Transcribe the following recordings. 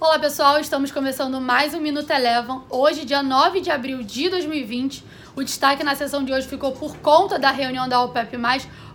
Olá pessoal, estamos começando mais um Minuto Elevam. Hoje, dia 9 de abril de 2020. O destaque na sessão de hoje ficou por conta da reunião da OPEP+,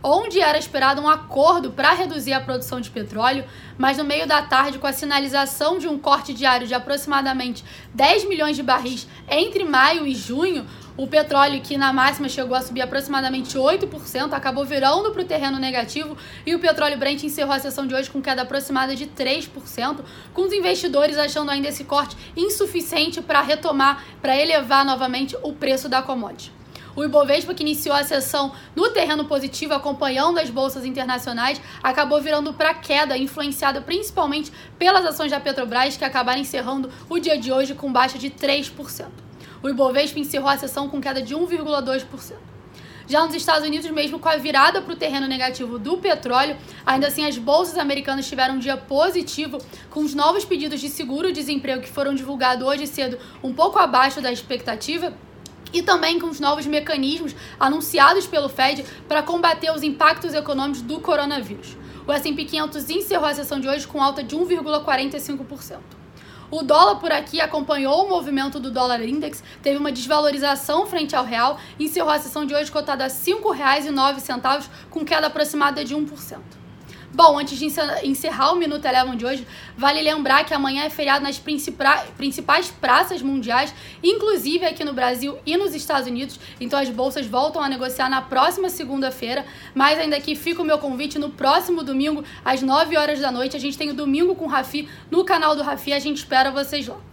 onde era esperado um acordo para reduzir a produção de petróleo, mas no meio da tarde, com a sinalização de um corte diário de aproximadamente 10 milhões de barris entre maio e junho, o petróleo, que na máxima chegou a subir aproximadamente 8%, acabou virando para o terreno negativo e o petróleo Brent encerrou a sessão de hoje com queda aproximada de 3%, com os investidores achando ainda esse corte insuficiente para retomar, para elevar novamente o preço da commodity. O Ibovespa, que iniciou a sessão no terreno positivo, acompanhando as bolsas internacionais, acabou virando para queda, influenciada principalmente pelas ações da Petrobras, que acabaram encerrando o dia de hoje com baixa de 3%. O Ibovespa encerrou a sessão com queda de 1,2%. Já nos Estados Unidos, mesmo com a virada para o terreno negativo do petróleo, ainda assim as bolsas americanas tiveram um dia positivo, com os novos pedidos de seguro-desemprego que foram divulgados hoje cedo um pouco abaixo da expectativa e também com os novos mecanismos anunciados pelo Fed para combater os impactos econômicos do coronavírus. O S&P 500 encerrou a sessão de hoje com alta de 1,45%. O dólar por aqui acompanhou o movimento do dólar index, teve uma desvalorização frente ao real encerrou a sessão de hoje cotada a R$ 5,09, com queda aproximada de 1%. Bom, antes de encerrar o Minuto Eleven de hoje, vale lembrar que amanhã é feriado nas principais praças mundiais, inclusive aqui no Brasil e nos Estados Unidos. Então as bolsas voltam a negociar na próxima segunda-feira. Mas ainda aqui fica o meu convite no próximo domingo, às 9 horas da noite. A gente tem o Domingo com o Rafi no canal do Rafi. A gente espera vocês lá.